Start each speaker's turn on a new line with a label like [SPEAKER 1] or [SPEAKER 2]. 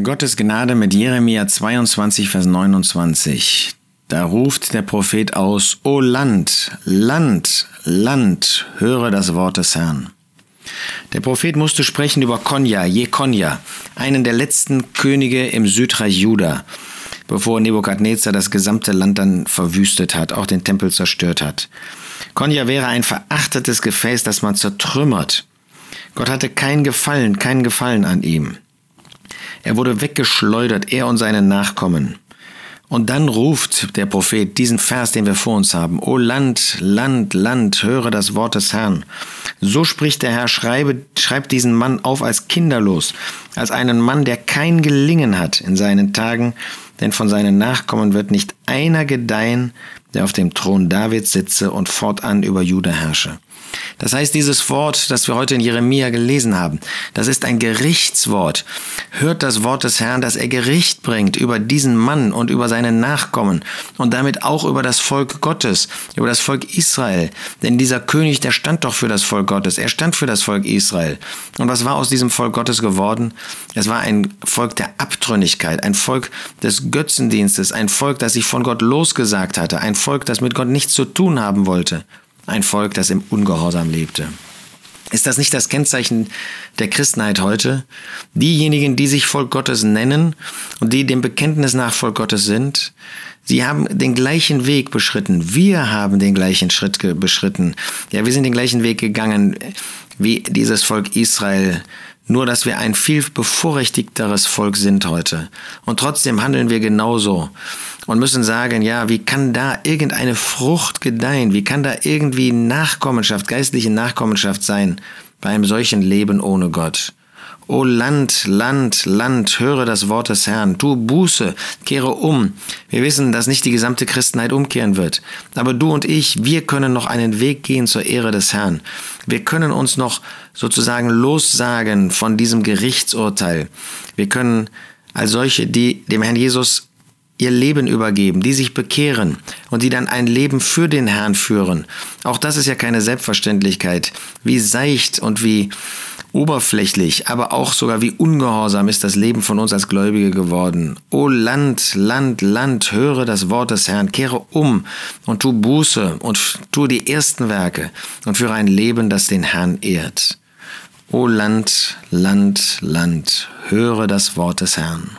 [SPEAKER 1] Gottes Gnade mit Jeremia 22, Vers 29. Da ruft der Prophet aus, O Land, Land, Land, höre das Wort des Herrn. Der Prophet musste sprechen über Konja, Jekonja, einen der letzten Könige im Südreich Juda, bevor Nebukadnezar das gesamte Land dann verwüstet hat, auch den Tempel zerstört hat. Konja wäre ein verachtetes Gefäß, das man zertrümmert. Gott hatte kein Gefallen, kein Gefallen an ihm. Er wurde weggeschleudert, er und seine Nachkommen. Und dann ruft der Prophet diesen Vers, den wir vor uns haben. O Land, Land, Land, höre das Wort des Herrn. So spricht der Herr, schreibe, schreibt diesen Mann auf als kinderlos, als einen Mann, der kein Gelingen hat in seinen Tagen, denn von seinen Nachkommen wird nicht einer gedeihen, der auf dem Thron Davids sitze und fortan über Juda herrsche. Das heißt, dieses Wort, das wir heute in Jeremia gelesen haben, das ist ein Gerichtswort. Hört das Wort des Herrn, dass er Gericht bringt über diesen Mann und über seine Nachkommen und damit auch über das Volk Gottes, über das Volk Israel. Denn dieser König, der stand doch für das Volk Gottes. Er stand für das Volk Israel. Und was war aus diesem Volk Gottes geworden? Es war ein Volk der Abtrünnigkeit, ein Volk des Götzendienstes, ein Volk, das sich von Gott losgesagt hatte, ein Volk, das mit Gott nichts zu tun haben wollte ein Volk, das im Ungehorsam lebte. Ist das nicht das Kennzeichen der Christenheit heute? Diejenigen, die sich Volk Gottes nennen und die dem Bekenntnis nach Volk Gottes sind, sie haben den gleichen Weg beschritten. Wir haben den gleichen Schritt beschritten. Ja, wir sind den gleichen Weg gegangen wie dieses Volk Israel nur dass wir ein viel bevorrechtigteres Volk sind heute. Und trotzdem handeln wir genauso und müssen sagen, ja, wie kann da irgendeine Frucht gedeihen? Wie kann da irgendwie Nachkommenschaft, geistliche Nachkommenschaft sein bei einem solchen Leben ohne Gott? O Land, Land, Land, höre das Wort des Herrn, tu Buße, kehre um. Wir wissen, dass nicht die gesamte Christenheit umkehren wird. Aber du und ich, wir können noch einen Weg gehen zur Ehre des Herrn. Wir können uns noch sozusagen lossagen von diesem Gerichtsurteil. Wir können als solche, die dem Herrn Jesus ihr Leben übergeben, die sich bekehren und die dann ein Leben für den Herrn führen. Auch das ist ja keine Selbstverständlichkeit. Wie seicht und wie oberflächlich, aber auch sogar wie ungehorsam ist das Leben von uns als Gläubige geworden. O Land, Land, Land, höre das Wort des Herrn, kehre um und tu Buße und tu die ersten Werke und führe ein Leben, das den Herrn ehrt. O Land, Land, Land, höre das Wort des Herrn.